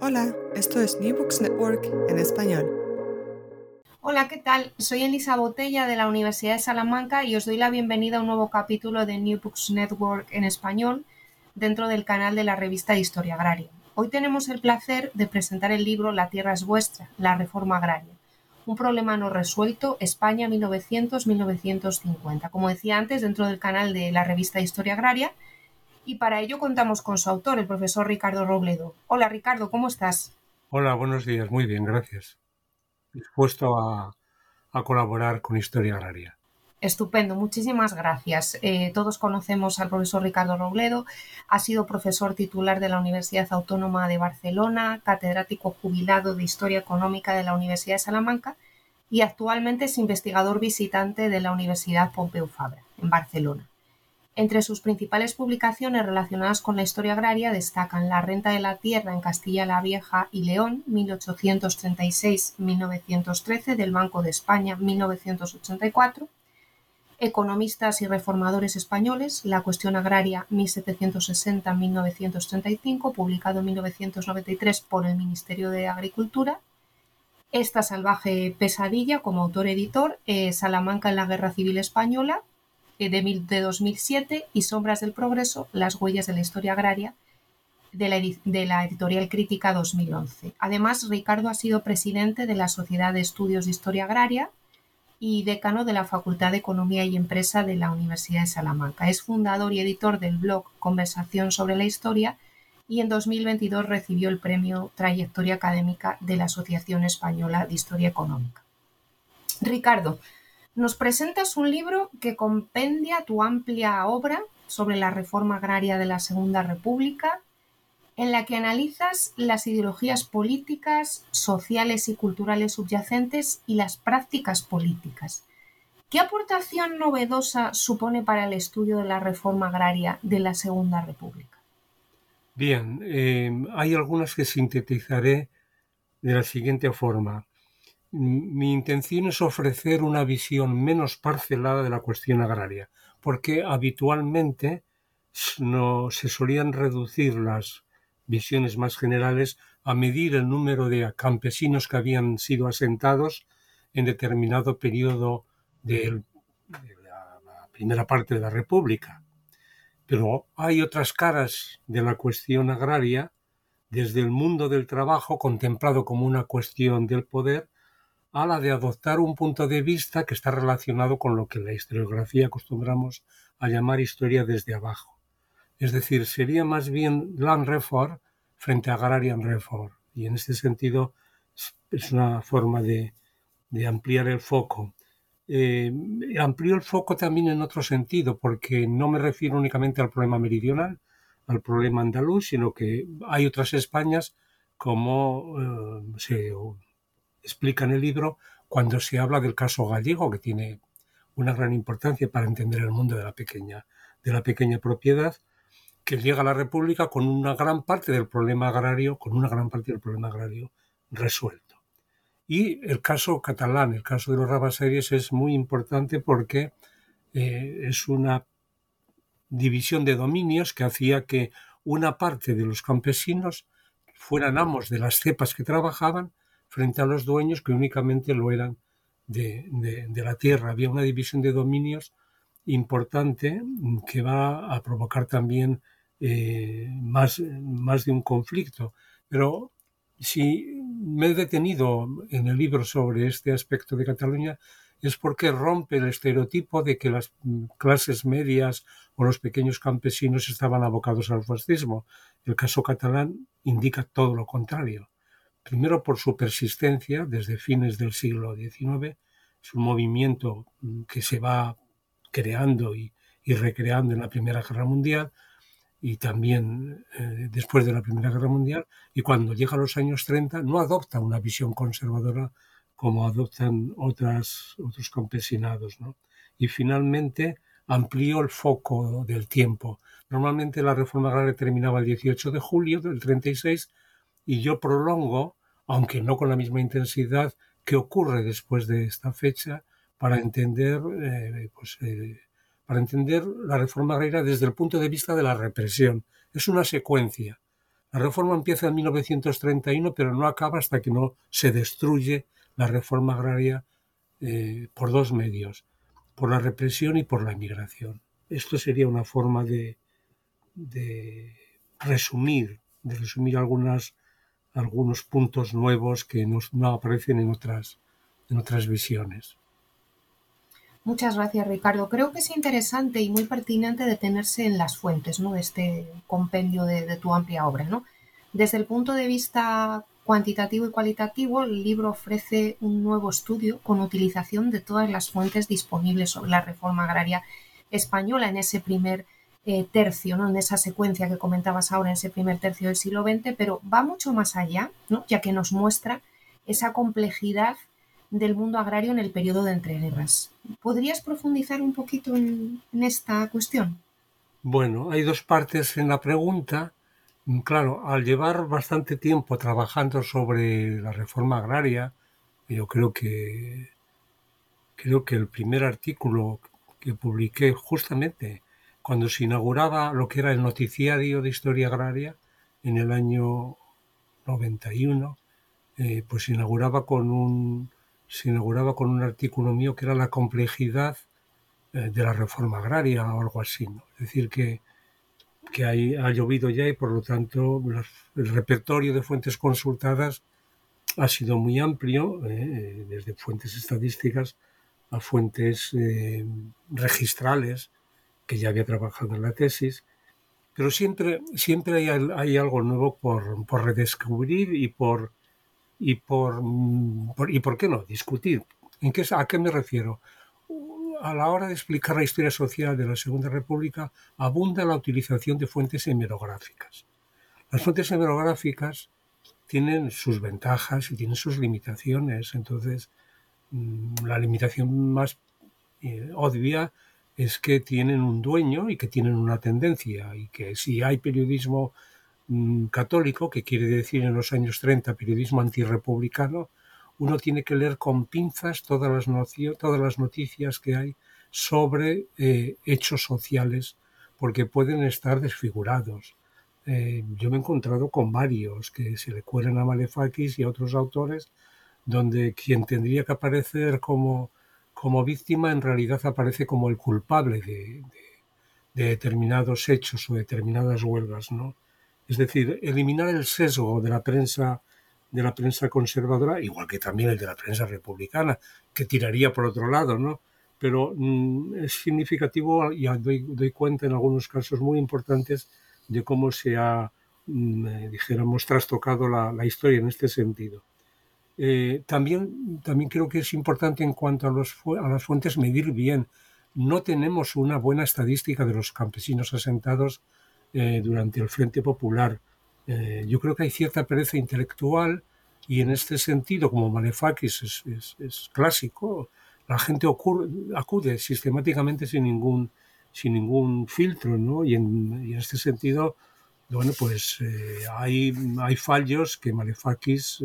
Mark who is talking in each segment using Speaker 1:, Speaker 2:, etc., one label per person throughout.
Speaker 1: Hola, esto es New Books Network en español.
Speaker 2: Hola, ¿qué tal? Soy Elisa Botella de la Universidad de Salamanca y os doy la bienvenida a un nuevo capítulo de New Books Network en español dentro del canal de la revista de Historia Agraria. Hoy tenemos el placer de presentar el libro La tierra es vuestra, la reforma agraria. Un problema no resuelto, España 1900-1950. Como decía antes, dentro del canal de la revista de Historia Agraria. Y para ello contamos con su autor, el profesor Ricardo Robledo. Hola Ricardo, ¿cómo estás?
Speaker 3: Hola, buenos días. Muy bien, gracias. Dispuesto a, a colaborar con Historia Agraria.
Speaker 2: Estupendo, muchísimas gracias. Eh, todos conocemos al profesor Ricardo Robledo, ha sido profesor titular de la Universidad Autónoma de Barcelona, catedrático jubilado de Historia Económica de la Universidad de Salamanca y actualmente es investigador visitante de la Universidad Pompeu Fabra, en Barcelona. Entre sus principales publicaciones relacionadas con la historia agraria destacan La renta de la tierra en Castilla la Vieja y León, 1836-1913, del Banco de España, 1984, Economistas y reformadores españoles, La cuestión agraria 1760-1935, publicado en 1993 por el Ministerio de Agricultura. Esta salvaje pesadilla, como autor-editor, eh, Salamanca en la Guerra Civil Española, de, mil- de 2007, y Sombras del Progreso, Las huellas de la historia agraria, de la, de la editorial Crítica 2011. Además, Ricardo ha sido presidente de la Sociedad de Estudios de Historia Agraria, y decano de la Facultad de Economía y Empresa de la Universidad de Salamanca. Es fundador y editor del blog Conversación sobre la Historia y en 2022 recibió el premio Trayectoria Académica de la Asociación Española de Historia Económica. Ricardo, nos presentas un libro que compendia tu amplia obra sobre la reforma agraria de la Segunda República, en la que analizas las ideologías políticas, sociales y culturales subyacentes y las prácticas políticas. ¿Qué aportación novedosa supone para el estudio de la reforma agraria de la Segunda República?
Speaker 3: Bien, eh, hay algunas que sintetizaré de la siguiente forma. Mi intención es ofrecer una visión menos parcelada de la cuestión agraria, porque habitualmente se solían reducir las visiones más generales a medir el número de campesinos que habían sido asentados en determinado periodo de la primera parte de la República. Pero hay otras caras de la cuestión agraria, desde el mundo del trabajo, contemplado como una cuestión del poder, a la de adoptar un punto de vista que está relacionado con lo que en la historiografía acostumbramos a llamar historia desde abajo. Es decir, sería más bien Land Reform frente a Agrarian Reform. Y en este sentido es- una forma de, ampliar el foco. Eh, amplío el foco también en otro sentido, porque no me refiero únicamente al problema meridional, al problema andaluz, sino que hay otras Españas, como eh, se explica en el libro, cuando se habla del caso gallego, que tiene una gran importancia para entender el mundo de la pequeña, de la pequeña propiedad, que llega a la República con una gran parte del problema agrario, con una gran parte del problema agrario resuelto. Y el caso catalán, el caso de los rabaseries es muy importante porque eh, es una división de dominios que hacía que una parte de los campesinos fueran amos de las cepas que trabajaban frente a los dueños que únicamente lo eran de, la tierra. Había una división de dominios importante que va a provocar también eh, más, más de un conflicto. Pero si me he detenido en el libro sobre este aspecto de Cataluña es porque rompe el estereotipo de que las clases medias o los pequeños campesinos estaban abocados al fascismo. El caso catalán indica todo lo contrario. Primero por su persistencia desde fines del siglo XIX, es un movimiento que se va creando y, recreando en la Primera Guerra Mundial, y también eh, después de la Primera Guerra Mundial, y cuando llega a los años 30 no adopta una visión conservadora como adoptan otros campesinados. ¿no? Y finalmente amplió el foco del tiempo. Normalmente la reforma agraria terminaba el 18 de julio del 36 y yo prolongo, aunque no con la misma intensidad, qué ocurre después de esta fecha para entender eh, pues, eh, para entender la reforma agraria desde el punto de vista de la represión. Es una secuencia. La reforma empieza en 1931, pero no acaba hasta que no se destruye la reforma agraria eh, por dos medios, por la represión y por la inmigración. Esto sería una forma de, resumir, de resumir algunas, algunos puntos nuevos que no aparecen en otras, en otras visiones.
Speaker 2: Muchas gracias, Ricardo. Creo que es interesante y muy pertinente detenerse en las fuentes ¿no? de este compendio de, tu amplia obra. ¿no? Desde el punto de vista cuantitativo y cualitativo, el libro ofrece un nuevo estudio con utilización de todas las fuentes disponibles sobre la reforma agraria española en ese primer eh, tercio, ¿no? en esa secuencia que comentabas ahora, en ese primer tercio del siglo XX, pero va mucho más allá, ¿no? ya que nos muestra esa complejidad del mundo agrario en el periodo de entreguerras. ¿Podrías profundizar un poquito en, esta cuestión?
Speaker 3: Bueno, hay dos partes en la pregunta. Claro, al llevar bastante tiempo trabajando sobre la reforma agraria, yo creo que creo que el primer artículo que publiqué justamente cuando se inauguraba lo que era el noticiario de historia agraria en el año 91, eh, pues se inauguraba con un artículo mío que era la complejidad eh, de la reforma agraria o algo así. Es decir, que, que hay, ha llovido ya y por lo tanto el repertorio de fuentes consultadas ha sido muy amplio, eh, desde fuentes estadísticas a fuentes registrales, que ya había trabajado en la tesis, pero siempre, siempre hay, hay algo nuevo por, por redescubrir y por, y por, mm, y por qué no discutir. ¿En qué, ¿A qué me refiero? A la hora de explicar la historia social de la Segunda República abunda la utilización de fuentes hemerográficas. Las fuentes hemerográficas tienen sus ventajas y tienen sus limitaciones. Entonces, mm, la limitación más eh, obvia es que tienen un dueño y que tienen una tendencia y que si hay periodismo Mm, católico, que quiere decir en los años 30 periodismo antirrepublicano, uno tiene que leer con pinzas todas las, noticias que hay sobre eh, hechos sociales, porque pueden estar desfigurados. Eh, yo me he encontrado con varios que se le cuelan a Malefakis y a otros autores, donde quien tendría que aparecer como, como víctima en realidad aparece como el culpable de, de determinados hechos o determinadas huelgas, ¿no? Es decir, eliminar el sesgo de la prensa de la prensa conservadora, igual que también el de la prensa republicana, que tiraría por otro lado, ¿no? Pero mm, es significativo y doy, cuenta en algunos casos muy importantes de cómo se ha, mm, eh, trastocado la, historia en este sentido. Eh, también, también creo que es importante en cuanto a, los, a las fuentes medir bien. No tenemos una buena estadística de los campesinos asentados eh, durante el Frente Popular. Eh, yo creo que hay cierta pereza intelectual y en este sentido, como Malefakis es, clásico, la gente acude sistemáticamente sin ningún, sin ningún filtro, ¿no? Y en, este sentido, bueno, pues eh, hay, hay fallos que Malefakis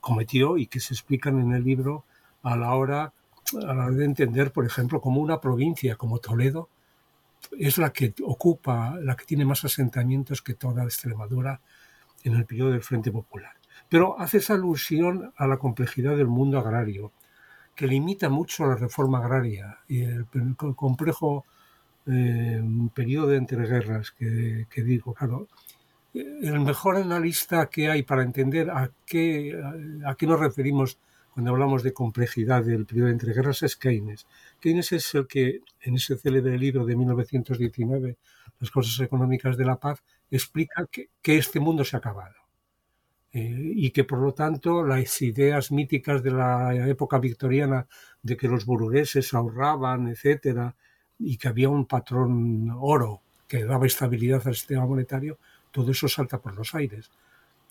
Speaker 3: cometió y que se explican en el libro a la hora, a la hora de entender, por ejemplo, como una provincia como Toledo es la que ocupa, la que tiene más asentamientos que toda Extremadura en el periodo del Frente Popular. Pero hace esa alusión a la complejidad del mundo agrario, que limita mucho la reforma agraria y el, complejo eh, periodo de entreguerras que, que digo, claro, el mejor analista que hay para entender a qué, a qué nos referimos cuando hablamos de complejidad del periodo de entreguerras es Keynes. Keynes es el que, en ese célebre libro de 1919, Las cosas económicas de la paz, explica que, este mundo se ha acabado. Eh, y que por lo tanto las ideas míticas de la época victoriana de que los burgueses ahorraban, etcétera, y que había un patrón oro que daba estabilidad al sistema monetario, todo eso salta por los aires.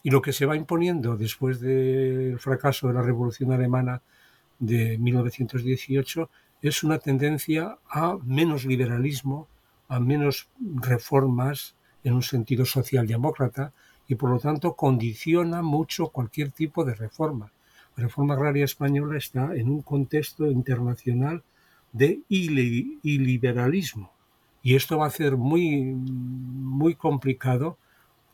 Speaker 3: Y lo que se va imponiendo después del fracaso de la Revolución Alemana de 1918 es una tendencia a menos liberalismo, a menos reformas en un sentido socialdemócrata y por lo tanto condiciona mucho cualquier tipo de reforma. La reforma agraria española está en un contexto internacional de iliberalismo y esto va a ser muy, muy complicado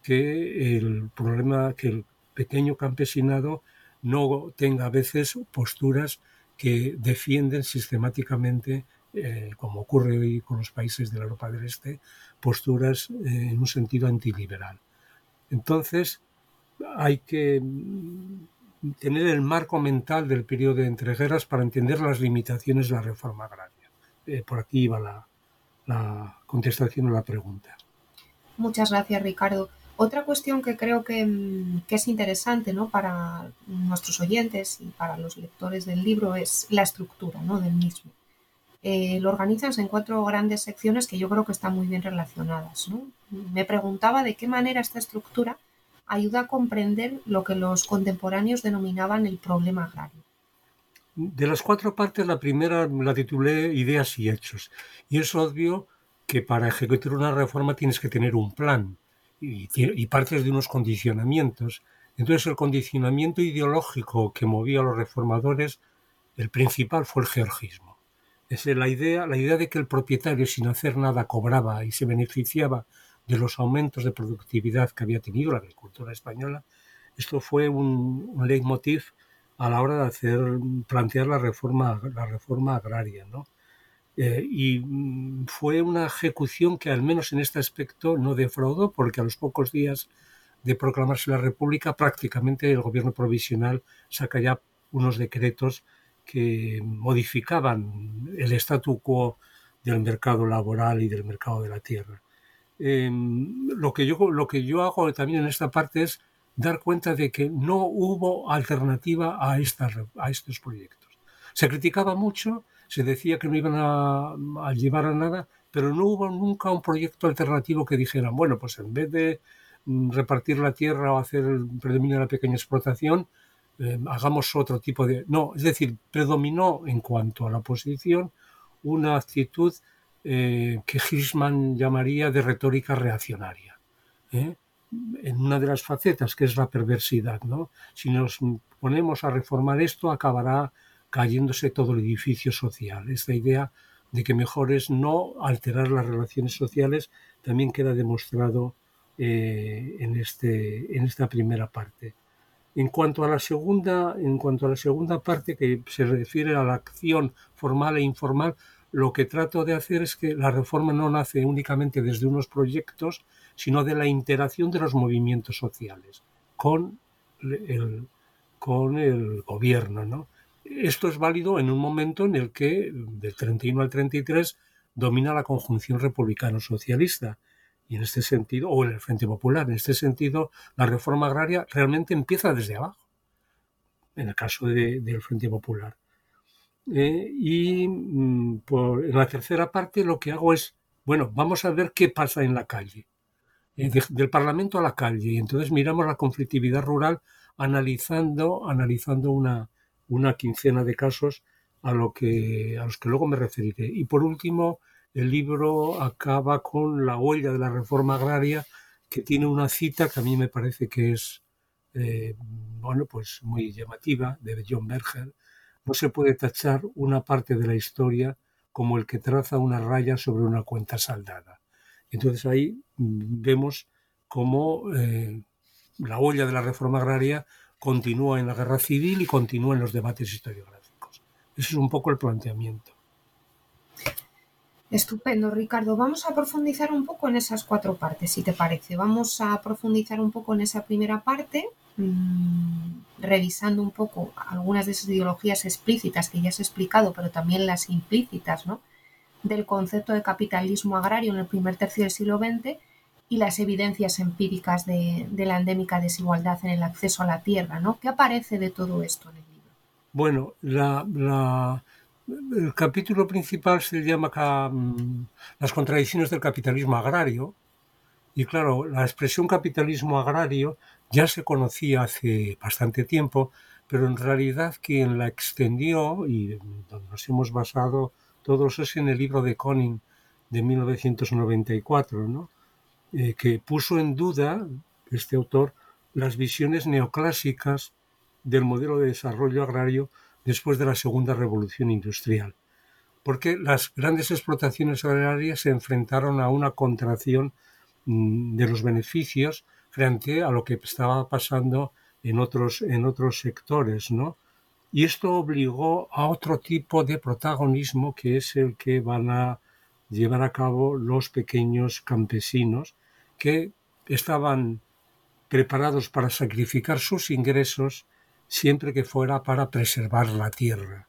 Speaker 3: que el problema, que el pequeño campesinado no tenga a veces posturas que defienden sistemáticamente, eh, como ocurre hoy con los países de la Europa del Este, posturas eh, en un sentido antiliberal. Entonces, hay que tener el marco mental del periodo de entreguerras para entender las limitaciones de la reforma agraria. Eh, por aquí iba la, la contestación a la pregunta.
Speaker 2: Muchas gracias, Ricardo. Otra cuestión que creo mm, que, es interesante ¿no? para nuestros oyentes y para los lectores del libro es la estructura ¿no? del mismo. Eh, lo organizan en cuatro grandes secciones que yo creo que están muy bien relacionadas. Me preguntaba de qué manera esta estructura ayuda a comprender lo que los contemporáneos denominaban el problema agrario.
Speaker 3: De las cuatro partes, la primera la titulé Ideas y Hechos. Y es obvio que para ejecutar una reforma tienes que tener un plan y, partes de unos condicionamientos. Entonces el condicionamiento ideológico que movía a los reformadores, el principal fue el georgismo. Es la idea, la idea de que el propietario sin hacer nada cobraba y se beneficiaba de los aumentos de productividad que había tenido la agricultura española. Esto fue un, un leitmotiv a la hora de hacer plantear la reforma, la reforma agraria, ¿no? Eh, y mm, fue una ejecución que al menos en este aspecto no defraudó porque a los pocos días de proclamarse la República prácticamente el gobierno provisional saca ya unos decretos que modificaban el statu quo del mercado laboral y del mercado de la tierra. Em, lo, que yo, lo que yo hago también en esta parte es dar cuenta de que no hubo alternativa a, a estos proyectos. Se criticaba mucho se decía que no iban a, llevar a nada, pero no hubo nunca un proyecto alternativo que dijeran, bueno, pues en vez de mm, repartir la tierra o hacer el predominio de la pequeña explotación, eh, hagamos otro tipo de... No, es decir, predominó en cuanto a la oposición una actitud eh, que Hirschman llamaría de retórica reaccionaria. ¿eh? En una de las facetas, que es la perversidad. ¿no? Si nos ponemos a reformar esto, acabará cayéndose todo el edificio social. Esta idea de que mejor es no alterar las relaciones sociales también queda demostrado eh, en, este, en esta primera parte. En cuanto a la segunda, en cuanto a la segunda parte que se refiere a la acción formal e informal, lo que trato de hacer es que la reforma no nace únicamente desde unos proyectos, sino de la interacción de los movimientos sociales con el, con el gobierno, ¿no? Esto es válido en un momento en el que, del 31 al 33, domina la conjunción republicano-socialista. Y en este sentido, o en el Frente Popular, en este sentido, la reforma agraria realmente empieza desde abajo, en el caso del Frente Popular. Eh, y mm, en la tercera parte lo que hago es, bueno, vamos a ver qué pasa en la calle, del Parlamento a la calle. Y entonces miramos la conflictividad rural analizando, analizando una, una quincena de casos a, lo que, a los que luego me referiré. Y por último, el libro acaba con la huella de la reforma agraria, que tiene una cita que a mí me parece que es eh, bueno, pues muy llamativa, de John Berger, no se puede tachar una parte de la historia como el que traza una raya sobre una cuenta saldada. Entonces ahí mm, vemos cómo eh, la olla de la reforma agraria continúa en la guerra civil y continúa en los debates historiográficos. Ese es un poco el planteamiento.
Speaker 2: Estupendo, Ricardo. Vamos a profundizar un poco en esas cuatro partes, si te parece. Vamos a profundizar un poco en esa primera parte, mmm, revisando un poco algunas de esas ideologías explícitas que ya has explicado, pero también las implícitas, ¿no? Del concepto de capitalismo agrario en el primer tercio del siglo XX y las evidencias empíricas de, la endémica desigualdad en el acceso a la tierra, ¿no? ¿Qué aparece de todo esto en el libro?
Speaker 3: Bueno, la, la el capítulo principal se llama mm, Las contradicciones del capitalismo agrario. Y claro, la expresión capitalismo agrario ya se conocía hace bastante tiempo, pero en realidad quien la extendió y donde nos hemos basado todos es en el libro de Conning de 1994, ¿no? Eh, que puso en duda, este autor, las visiones neoclásicas del modelo de desarrollo agrario después de la segunda revolución industrial, porque las grandes explotaciones agrarias se enfrentaron a una contracción mm, de los beneficios frente a lo que estaba pasando en otros, en otros sectores, ¿no? Y esto obligó a otro tipo de protagonismo que es el que van a llevar a cabo los pequeños campesinos que estaban preparados para sacrificar sus ingresos siempre que fuera para preservar la tierra.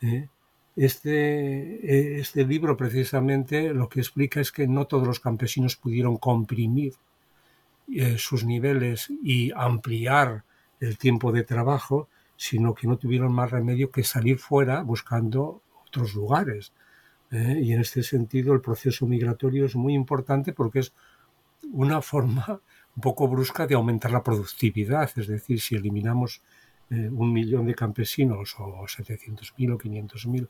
Speaker 3: ¿eh? Este, eh, este libro precisamente lo que explica es que no todos los campesinos pudieron comprimir eh, sus niveles y ampliar el tiempo de trabajo, sino que no tuvieron más remedio que salir fuera buscando otros lugares. Y en este sentido el proceso migratorio es muy importante porque es una forma un poco brusca de aumentar la productividad, es decir, si eliminamos eh, un millón de campesinos o 700.000 o 500.000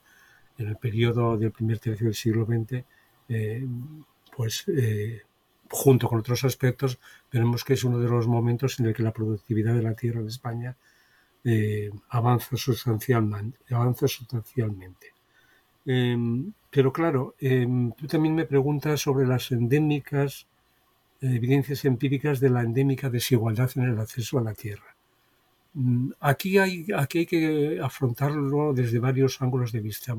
Speaker 3: en el periodo del primer tercio del siglo XX, eh, pues eh, junto con otros aspectos, veremos que es uno de los momentos en el que la productividad de la tierra de España avanza sustancialmente. Avanza sustancialmente. Em, pero claro, em, tú también me preguntas sobre las endémicas, evidencias empíricas de la endémica desigualdad en el acceso a la tierra. Mm, aquí hay, aquí hay que afrontarlo desde varios ángulos de vista.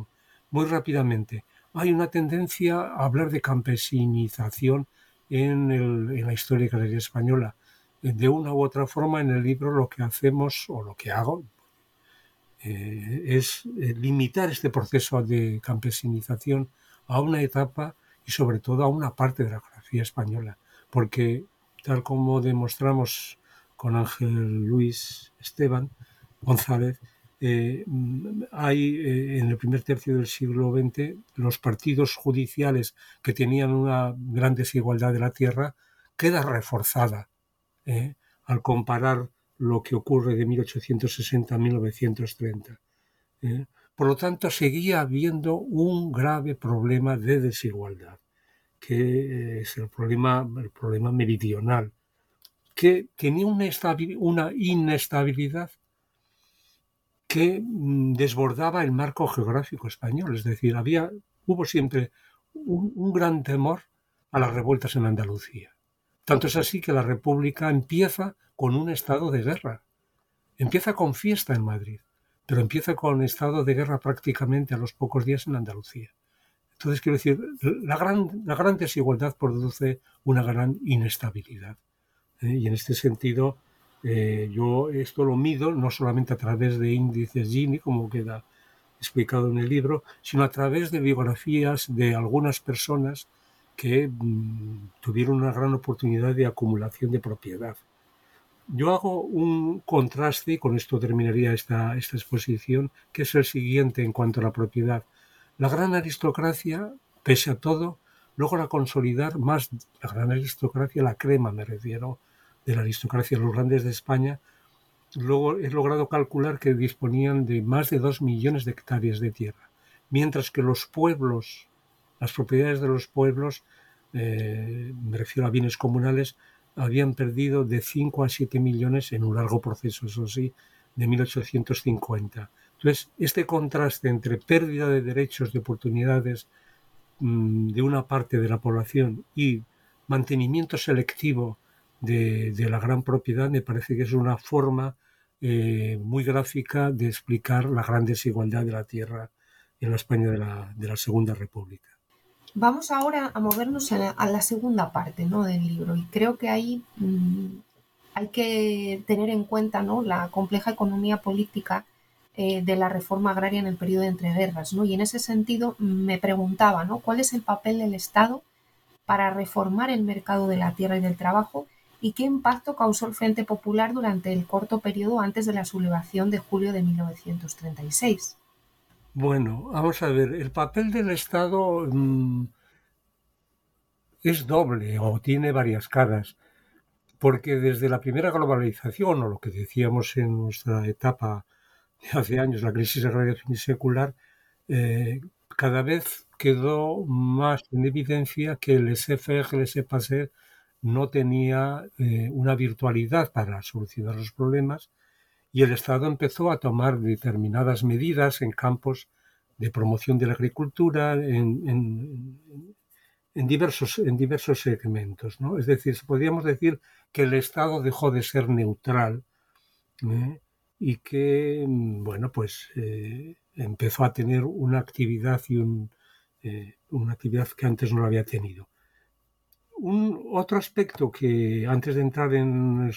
Speaker 3: Muy rápidamente, hay una tendencia a hablar de campesinización en, la historia agraria española. De una u otra forma, en el libro lo que hacemos, o lo que hago, eh, es eh, limitar este proceso de campesinización a una etapa y sobre todo a una parte de la geografía española, porque tal como demostramos con Ángel Luis Esteban González, eh, hay en el primer tercio del siglo XX los partidos judiciales que tenían una gran desigualdad de la tierra queda reforzada eh, al comparar lo que ocurre de 1860 a 1930. Por lo tanto, seguía habiendo un grave problema de desigualdad, que es el problema, el problema meridional que tenía una, una inestabilidad que mm, desbordaba el marco geográfico español. Es decir, había, hubo siempre un, gran temor a las revueltas en Andalucía. Tanto es así que la República empieza con un estado de guerra. Empieza con fiesta en Madrid, pero empieza con estado de guerra prácticamente a los pocos días en Andalucía. Entonces, quiero decir, la gran, desigualdad produce una gran inestabilidad. ¿eh? Y en este sentido, eh, yo esto lo mido no solamente a través de índices Gini, como queda explicado en el libro, sino a través de biografías de algunas personas que mm, tuvieron una gran oportunidad de acumulación de propiedad. Yo hago un contraste, y con esto terminaría esta, esta exposición, que es el siguiente en cuanto a la propiedad. La gran aristocracia, pese a todo, logra consolidar más la gran aristocracia, la crema me refiero, de la aristocracia, los grandes de España, luego he logrado calcular que disponían de más de dos millones de hectáreas de tierra, mientras que los pueblos, las propiedades de los pueblos, eh, me refiero a bienes comunales, habían perdido de 5 a 7 millones en un largo proceso, eso sí, de 1850. Entonces, este contraste entre pérdida de derechos, de oportunidades mm, de una parte de la población y mantenimiento selectivo de, la gran propiedad me parece que es una forma eh, muy gráfica de explicar la gran desigualdad de la tierra en la España de la, de la Segunda República.
Speaker 2: Vamos ahora a movernos a la, segunda parte ¿no? del libro y creo que ahí mm, hay que tener en cuenta ¿no? la compleja economía política eh, de la reforma agraria en el periodo de entreguerras. ¿no? Y en ese sentido me preguntaba ¿no? cuál es el papel del Estado para reformar el mercado de la tierra y del trabajo y qué impacto causó el Frente Popular durante el corto periodo antes de la sublevación de julio de 1936.
Speaker 3: Bueno, vamos a ver, el papel del Estado mm, es doble o tiene varias caras, porque desde la primera globalización, o lo que decíamos en nuestra etapa de hace años, la crisis agraria secular, eh, cada vez quedó más en evidencia que el laissez-faire, el laissez no tenía eh, una virtualidad para solucionar los problemas, y el Estado empezó a tomar determinadas medidas en campos de promoción de la agricultura en, diversos, en diversos segmentos. ¿no? Es decir, podríamos decir que el Estado dejó de ser neutral ¿eh? y que, bueno, pues eh, empezó a tener una actividad y eh, una actividad que antes no lo había tenido un otro aspecto que antes de entrar en,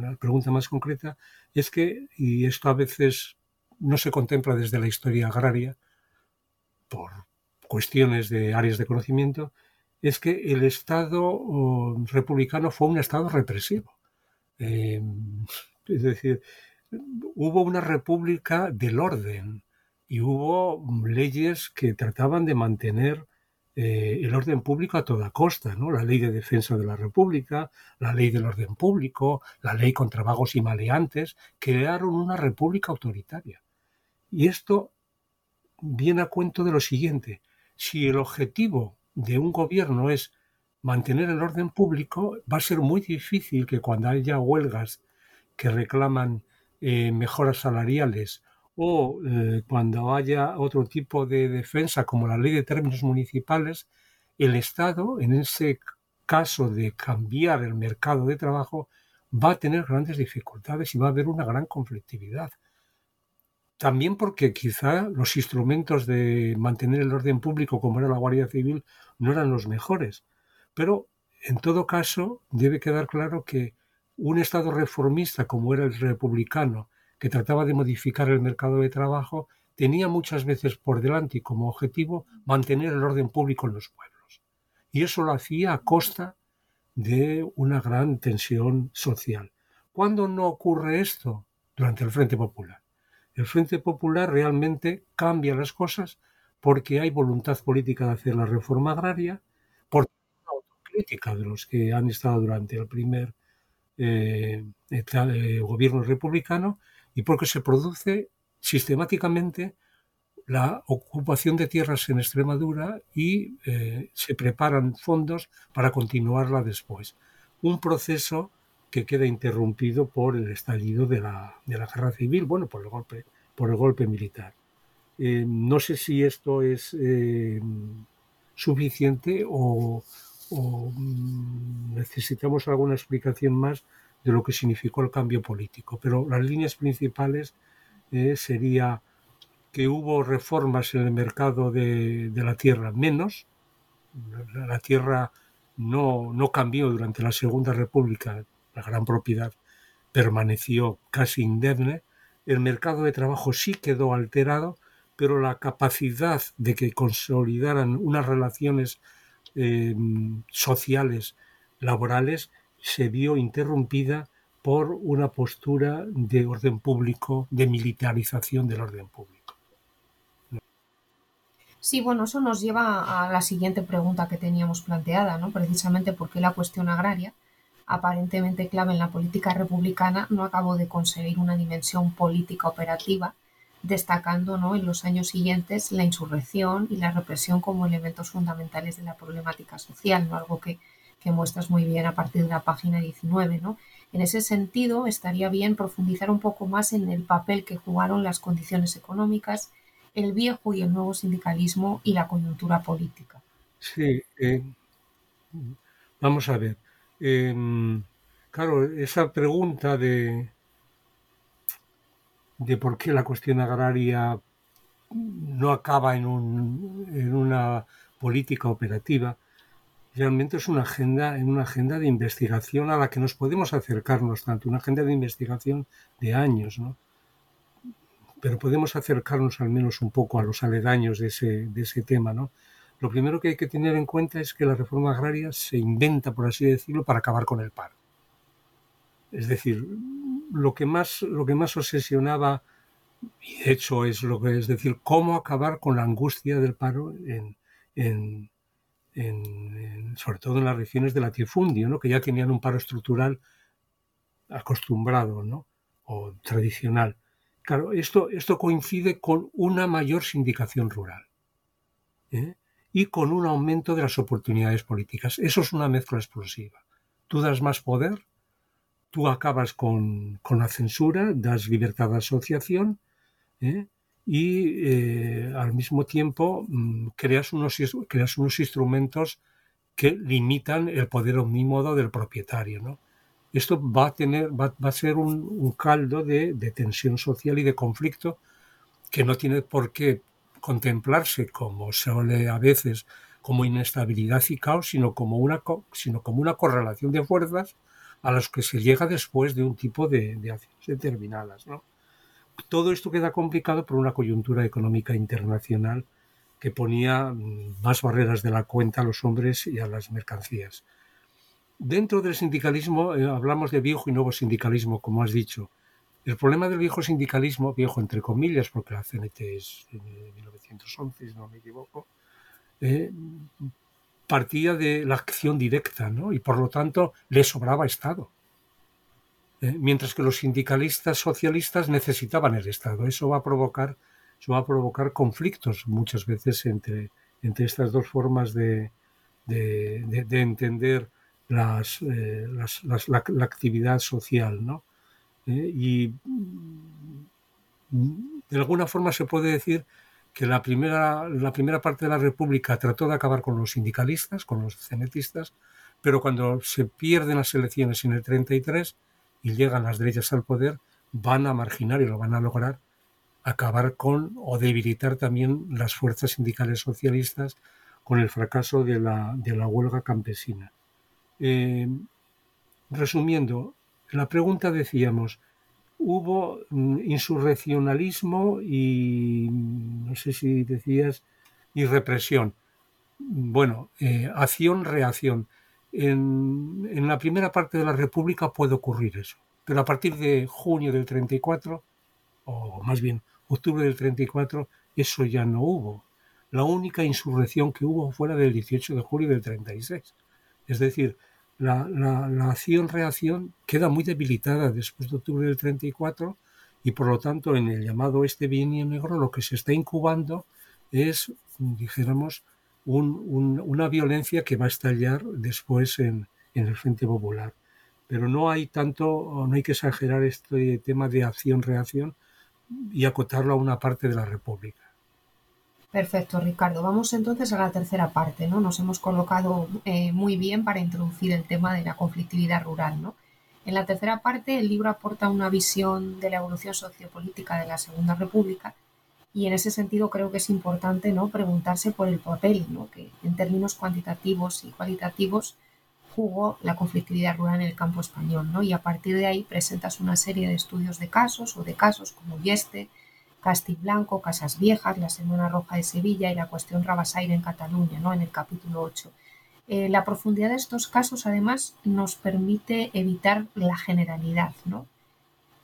Speaker 3: la pregunta más concreta es que, y esto a veces no se contempla desde la historia agraria por cuestiones de áreas de conocimiento, es que el Estado republicano fue un Estado represivo. Em, es decir, hubo una república del orden y hubo leyes que trataban de mantener eh, el orden público a toda costa, ¿no? La ley de defensa de la República, la ley del orden público, la ley contra vagos y maleantes, crearon una república autoritaria. Y esto viene a cuento de lo siguiente. Si el objetivo de un gobierno es mantener el orden público, va a ser muy difícil que cuando haya huelgas que reclaman eh, mejoras salariales o eh, cuando haya otro tipo de defensa como la ley de términos municipales, el Estado, en ese caso de cambiar el mercado de trabajo, va a tener grandes dificultades y va a haber una gran conflictividad. También porque quizá los instrumentos de mantener el orden público, como era la Guardia Civil, no eran los mejores. Pero, en todo caso, debe quedar claro que un Estado reformista como era el republicano, que trataba de modificar el mercado de trabajo, tenía muchas veces por delante y como objetivo mantener el orden público en los pueblos. Y eso lo hacía a costa de una gran tensión social. ¿Cuándo no ocurre esto? Durante el Frente Popular. El Frente Popular realmente cambia las cosas porque hay voluntad política de hacer la reforma agraria, por una autocrítica de los que han estado durante el primer eh, eh, gobierno republicano y porque se produce sistemáticamente la ocupación de tierras en Extremadura y eh, se preparan fondos para continuarla después. Un proceso que queda interrumpido por el estallido de la, guerra civil, bueno, por el golpe, por el golpe militar. Eh, no sé si esto es eh, suficiente o, o, mm, necesitamos alguna explicación más de lo que significó el cambio político. Pero las líneas principales eh, sería que hubo reformas en el mercado de, la tierra menos, la, tierra no, no cambió durante la Segunda República, la gran propiedad permaneció casi indemne, el mercado de trabajo sí quedó alterado, pero la capacidad de que consolidaran unas relaciones eh, sociales, laborales, se vio interrumpida por una postura de orden público, de militarización del orden público.
Speaker 2: Sí, bueno, eso nos lleva a la siguiente pregunta que teníamos planteada, ¿no? Precisamente porque la cuestión agraria, aparentemente clave en la política republicana, no acabó de conseguir una dimensión política operativa, destacando ¿no? en los años siguientes la insurrección y la represión como elementos fundamentales de la problemática social, ¿no? algo que que muestras muy bien a partir de la página 19. ¿no? En ese sentido, estaría bien profundizar un poco más en el papel que jugaron las condiciones económicas, el viejo y el nuevo sindicalismo y la coyuntura política.
Speaker 3: Sí, eh, vamos a ver. Em, claro, esa pregunta de, de por qué la cuestión agraria no acaba en, un, en una política operativa, realmente es una agenda, en una agenda de investigación a la que nos podemos acercarnos tanto, una agenda de investigación de años, ¿no? Pero podemos acercarnos al menos un poco a los aledaños de ese, de ese tema, ¿no? Lo primero que hay que tener en cuenta es que la reforma agraria se inventa, por así decirlo, para acabar con el paro. Es decir, lo que más, lo que más obsesionaba, y de hecho es lo que es decir, cómo acabar con la angustia del paro en, en sobre todo en las regiones de latifundio, ¿no? que ya tenían un paro estructural acostumbrado ¿no? o tradicional. Claro, esto, esto coincide con una mayor sindicación rural ¿eh? y con un aumento de las oportunidades políticas. Eso es una mezcla explosiva. Tú das más poder, tú acabas con, con la censura, das libertad de asociación, ¿eh? Y eh, al mismo tiempo mm, creas, unos, creas unos instrumentos que limitan el poder omnímodo del propietario. ¿no? Esto va a, tener, va, a ser un, caldo de, tensión social y de conflicto que no tiene por qué contemplarse como se suele a veces como inestabilidad y caos, sino como una, sino como una correlación de fuerzas a las que se llega después de un tipo de, de acciones determinadas. ¿no? Todo esto queda complicado por una coyuntura económica internacional que ponía mm, más barreras de la cuenta a los hombres y a las mercancías. Dentro del sindicalismo eh, hablamos de viejo y nuevo sindicalismo, como has dicho. El problema del viejo sindicalismo, viejo entre comillas, porque la CNT es de 1911, si no me equivoco, eh, partía de la acción directa, ¿no? Y por lo tanto le sobraba Estado. ¿Eh? mientras que los sindicalistas socialistas necesitaban el Estado. Eso va a provocar, va a provocar conflictos muchas veces entre, entre estas dos formas de, entender las, eh, la, actividad social. ¿no? ¿Eh? y de alguna forma se puede decir que la primera, la primera parte de la República trató de acabar con los sindicalistas, con los cenetistas, pero cuando se pierden las elecciones en el 33, y llegan las derechas al poder, van a marginar y lo van a lograr acabar con o debilitar también las fuerzas sindicales socialistas con el fracaso de la, de la huelga campesina. Eh, resumiendo, la pregunta decíamos, hubo mm, insurreccionalismo y, no sé si decías, y represión. Bueno, eh, acción-reacción en, la primera parte de la República puede ocurrir eso, pero a partir de junio del 34, o más bien octubre del 34, eso ya no hubo. La única insurrección que hubo fue la del 18 de julio del 36. Es decir, la, acción-reacción queda muy debilitada después de octubre del 34 y por lo tanto en el llamado este bienio negro lo que se está incubando es, dijéramos, una violencia que va a estallar después en, el Frente Popular. Pero no hay tanto, no hay que exagerar este tema de acción-reacción y acotarlo a una parte de la República.
Speaker 2: Perfecto, Ricardo. Vamos entonces a la tercera parte, ¿no? Nos hemos colocado eh, muy bien para introducir el tema de la conflictividad rural, ¿no? En la tercera parte, el libro aporta una visión de la evolución sociopolítica de la Segunda República y en ese sentido creo que es importante ¿no? preguntarse por el papel ¿no? que en términos cuantitativos y cualitativos jugó la conflictividad rural en el campo español. ¿no? Y a partir de ahí presentas una serie de estudios de casos o de casos como Yeste, Castiblanco, Casas Viejas, la Semana Roja de Sevilla y la cuestión Rabasaire en Cataluña, ¿no? en el capítulo 8. Eh, la profundidad de estos casos, además, nos permite evitar la generalidad, ¿no?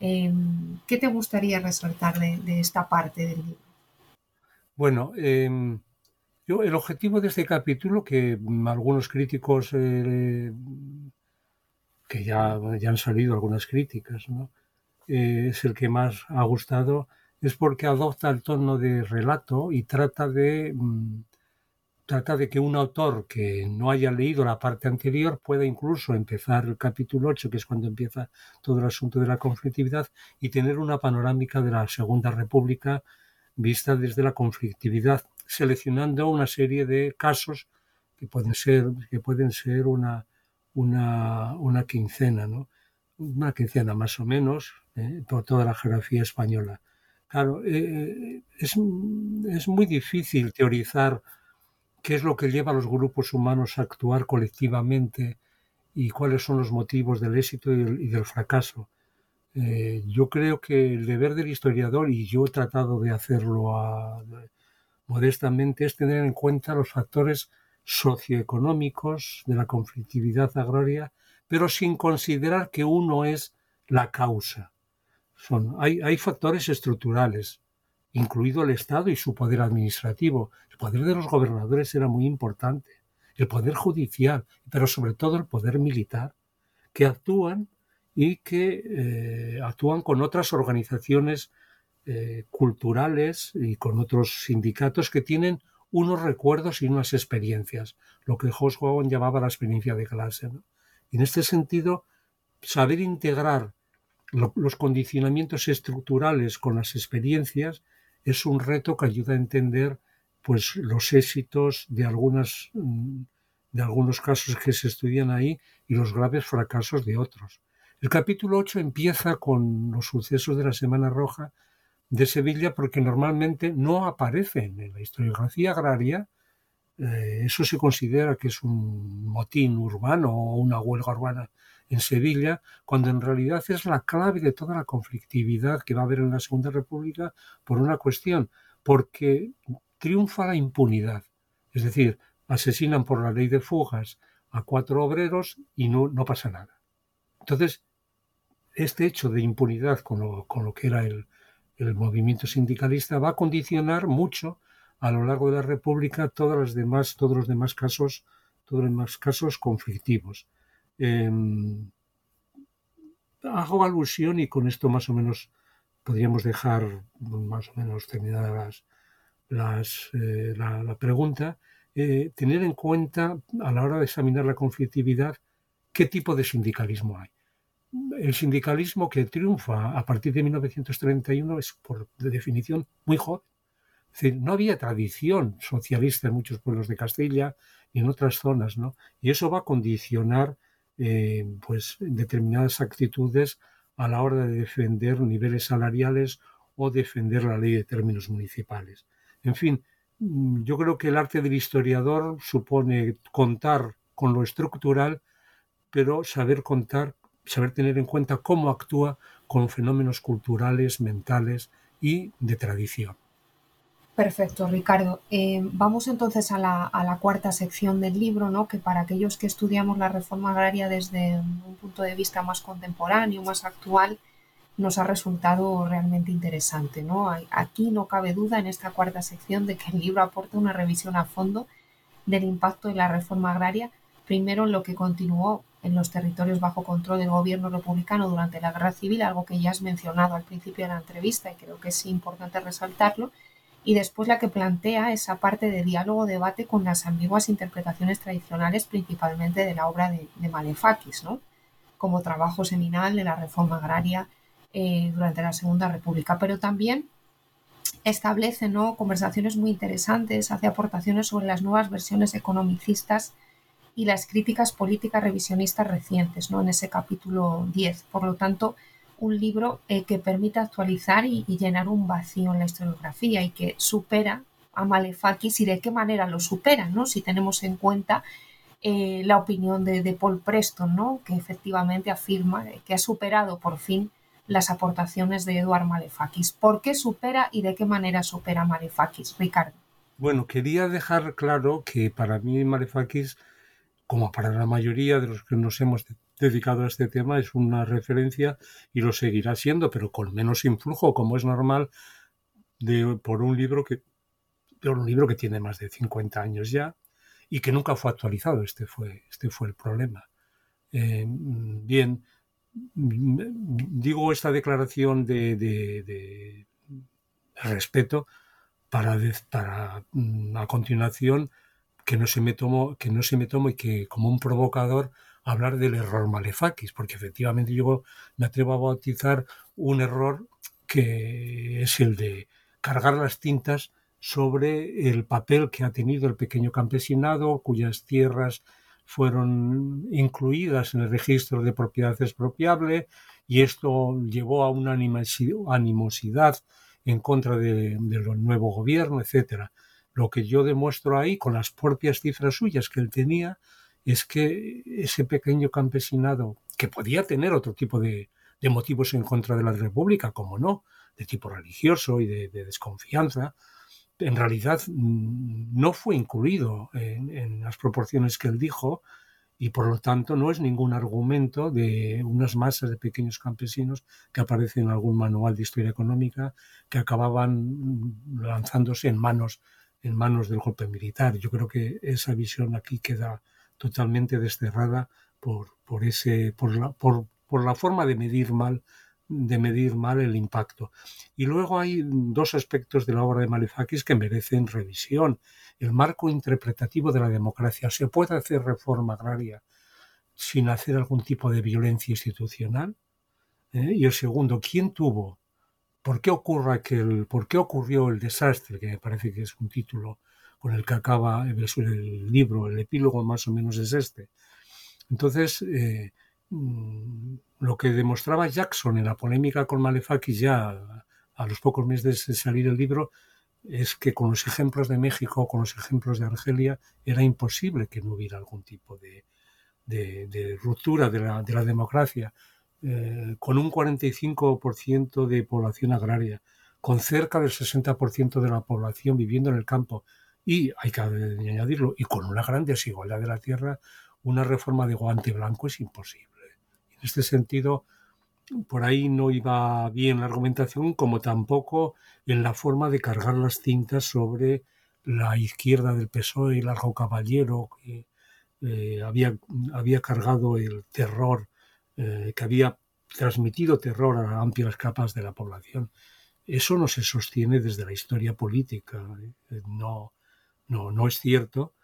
Speaker 2: Em, ¿Qué te gustaría resaltar de, esta parte del libro?
Speaker 3: Bueno, em, yo, el objetivo de este capítulo, que algunos críticos, eh, que ya, ya, han salido algunas críticas, eh, es el que más ha gustado, es porque adopta el tono de relato y trata de, mm, trata de que un autor que no haya leído la parte anterior pueda incluso empezar el capítulo 8, que es cuando empieza todo el asunto de la conflictividad, y tener una panorámica de la Segunda República vista desde la conflictividad, seleccionando una serie de casos que pueden ser, que pueden ser una, una, una quincena, ¿no? una quincena más o menos, ¿eh? por toda la geografía española. Claro, eh, es, es muy difícil teorizar qué es lo que lleva a los grupos humanos a actuar colectivamente y cuáles son los motivos del éxito y del, fracaso. Eh, yo creo que el deber del historiador, y yo he tratado de hacerlo modestamente, es tener en cuenta los factores socioeconómicos de la conflictividad agraria, pero sin considerar que uno es la causa. Hay factores estructurales, incluido el Estado y su poder administrativo. El poder de los gobernadores era muy importante, el poder judicial, pero sobre todo el poder militar, que actúan y que eh, actúan con otras organizaciones eh, culturales y con otros sindicatos que tienen unos recuerdos y unas experiencias, lo que Hobsbawm llamaba la experiencia de clase. Y en este sentido, saber integrar los condicionamientos estructurales con las experiencias es un reto que ayuda a entender pues los éxitos de algunas mm, de algunos casos que se estudian ahí y los graves fracasos de otros. El capítulo 8 empieza con los sucesos de la Semana Roja de Sevilla porque normalmente no aparecen en la historiografía agraria. Eh, eso se considera que es un motín urbano o una huelga urbana en Sevilla, cuando en realidad es la clave de toda la conflictividad que va a haber en la Segunda República por una cuestión, porque triunfa la impunidad. Es decir, asesinan por la ley de fugas a cuatro obreros y no, no pasa nada. Entonces, este hecho de impunidad con lo, con lo que era el, el movimiento sindicalista va a condicionar mucho a lo largo de la República demás, todos los demás casos, todos los demás casos conflictivos. Em, hago alusión y con esto más o menos podríamos dejar más o menos terminadas las, eh, la, pregunta, eh, tener en cuenta a la hora de examinar la conflictividad qué tipo de sindicalismo hay. El sindicalismo que triunfa a partir de 1931 es, por definición, muy joven. Es decir, no había tradición socialista en muchos pueblos de Castilla y en otras zonas, ¿no? Y eso va a condicionar eh, pues determinadas actitudes a la hora de defender niveles salariales o defender la ley de términos municipales. En fin, mm, yo creo que el arte del historiador supone contar con lo estructural, pero saber contar, saber tener en cuenta cómo actúa con fenómenos culturales, mentales y de tradición.
Speaker 2: Perfecto, Ricardo. Eh, vamos entonces a la, cuarta sección del libro, ¿no? que para aquellos que estudiamos la reforma agraria desde un punto de vista más contemporáneo, más actual, nos ha resultado realmente interesante. ¿no? Aquí no cabe duda en esta cuarta sección de que el libro aporta una revisión a fondo del impacto de la reforma agraria, primero en lo que continuó en los territorios bajo control del gobierno republicano durante la guerra civil, algo que ya has mencionado al principio de la entrevista y creo que es importante resaltarlo, y después la que plantea esa parte de diálogo-debate con las ambiguas interpretaciones tradicionales, principalmente de la obra de, Malefakis, ¿no? como trabajo seminal de la reforma agraria eh, durante la Segunda República, pero también establece ¿no? conversaciones muy interesantes, hace aportaciones sobre las nuevas versiones economicistas y las críticas políticas revisionistas recientes ¿no? en ese capítulo 10. Por lo tanto, un libro eh, que permite actualizar y, llenar un vacío en la historiografía y que supera a Malefakis y de qué manera lo supera, ¿no? Si tenemos en cuenta eh, la opinión de, Paul Preston, ¿no? Que efectivamente afirma que ha superado por fin las aportaciones de Eduard Malefakis. ¿Por qué supera y de qué manera supera Malefakis, Ricardo?
Speaker 3: Bueno, quería dejar claro que para mí Malefakis, como para la mayoría de los que nos hemos dedicado a este tema es una referencia y lo seguirá siendo, pero con menos influjo, como es normal, de, por un libro que por un libro que tiene más de 50 años ya y que nunca fue actualizado. Este fue, este fue el problema. Eh, bien, digo esta declaración de, de, respeto para, para mm, a continuación que no se me tomó, que no se me tomó y que como un provocador hablar del error Malefakis, porque efectivamente yo me atrevo a bautizar un error que es el de cargar las tintas sobre el papel que ha tenido el pequeño campesinado, cuyas tierras fueron incluidas en el registro de propiedad expropiable y esto llevó a una animosidad en contra del nuevo gobierno, etcétera. Lo que yo demuestro ahí con las propias cifras suyas que él tenía es que ese pequeño campesinado, que podía tener otro tipo de, motivos en contra de la República, como no, de tipo religioso y de, desconfianza, en realidad mm, no fue incluido en, las proporciones que él dijo y por lo tanto no es ningún argumento de unas masas de pequeños campesinos que aparecen en algún manual de historia económica que acababan lanzándose en manos en manos del golpe militar. Yo creo que esa visión aquí queda totalmente desterrada por, por, ese, por, la, por, por la forma de medir mal de medir mal el impacto. Y luego hay dos aspectos de la obra de Malefakis que merecen revisión. El marco interpretativo de la democracia. ¿Se puede hacer reforma agraria sin hacer algún tipo de violencia institucional? ¿Eh? Y el segundo, ¿quién tuvo ¿Por qué, ocurre aquel, ¿Por qué ocurrió el desastre? Que me parece que es un título con el que acaba el, libro, el epílogo más o menos es este. Entonces, eh, mm, lo que demostraba Jackson en la polémica con Malefakis ya a los pocos meses de salir el libro es que con los ejemplos de México, con los ejemplos de Argelia, era imposible que no hubiera algún tipo de, ruptura de la, de la democracia. Eh, con un 45% de población agraria, con cerca del 60% de la población viviendo en el campo y, hay que añadirlo, y con una gran desigualdad de la tierra, una reforma de guante blanco es imposible. En este sentido, por ahí no iba bien la argumentación, como tampoco en la forma de cargar las cintas sobre la izquierda del PSOE y Largo Caballero, que eh, había, había cargado el terror eh, que había transmitido terror a amplias capas de la población. Eso no se sostiene desde la historia política, ¿eh? no, no, no es cierto.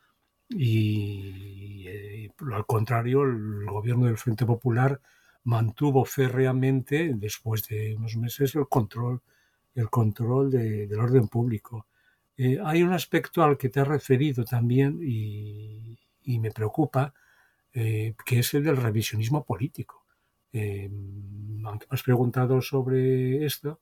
Speaker 3: Y, eh, al contrario, el gobierno del Frente Popular mantuvo férreamente, después de unos meses, el control, el control del orden público. hay un aspecto al que te has referido también y, y me preocupa, que es el del revisionismo político. Eh, aunque me has preguntado sobre esto,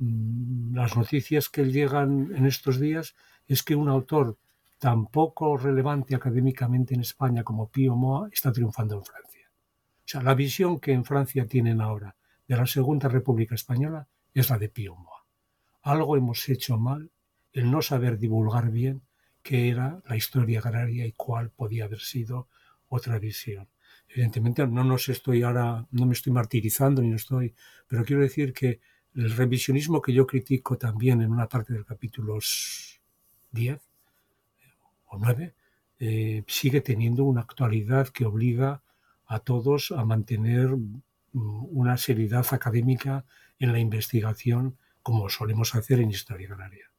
Speaker 3: las noticias que llegan en estos días es que un autor tan poco relevante académicamente en España como Pío Moa está triunfando en Francia. O sea, la visión que en Francia tienen ahora de la Segunda República Española es la de Pío Moa. Algo hemos hecho mal el no saber divulgar bien qué era la historia agraria y cuál podía haber sido otra visión. Evidentemente no nos estoy ahora, no me estoy martirizando ni no estoy, pero quiero decir que el revisionismo que yo critico también en una parte del capítulo 10 o 9 eh, sigue teniendo una actualidad que obliga a todos a mantener mm, una seriedad académica en la investigación como solemos hacer en historia agraria.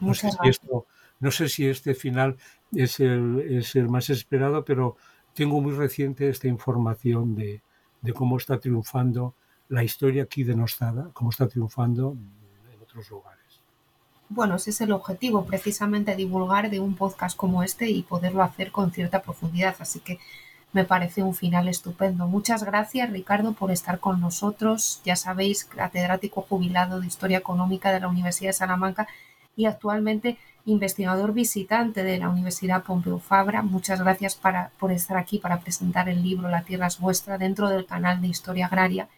Speaker 3: No sé, si esto, no sé si este final es el, es el más esperado, pero tengo muy reciente esta información de, cómo está triunfando la historia aquí denostada, cómo está triunfando en otros lugares.
Speaker 2: Bueno, ese es el objetivo, precisamente divulgar de un podcast como este y poderlo hacer con cierta profundidad. Así que me parece un final estupendo. Muchas gracias, Ricardo, por estar con nosotros. Ya sabéis, catedrático jubilado de Historia Económica de la Universidad de Salamanca y actualmente investigador visitante de la Universidad Pompeu Fabra. Muchas gracias por estar aquí para presentar el libro La Tierra es Vuestra dentro del canal de Historia Agraria.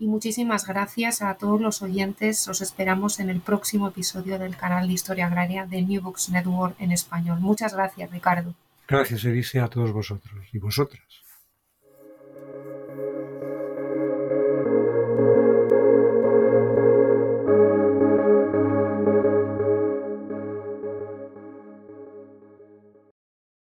Speaker 2: Y muchísimas gracias a todos los oyentes. Os esperamos en el próximo episodio del canal de Historia Agraria de New Books Network en español. Muchas gracias, Ricardo.
Speaker 3: Gracias, Elise, a todos vosotros y vosotras.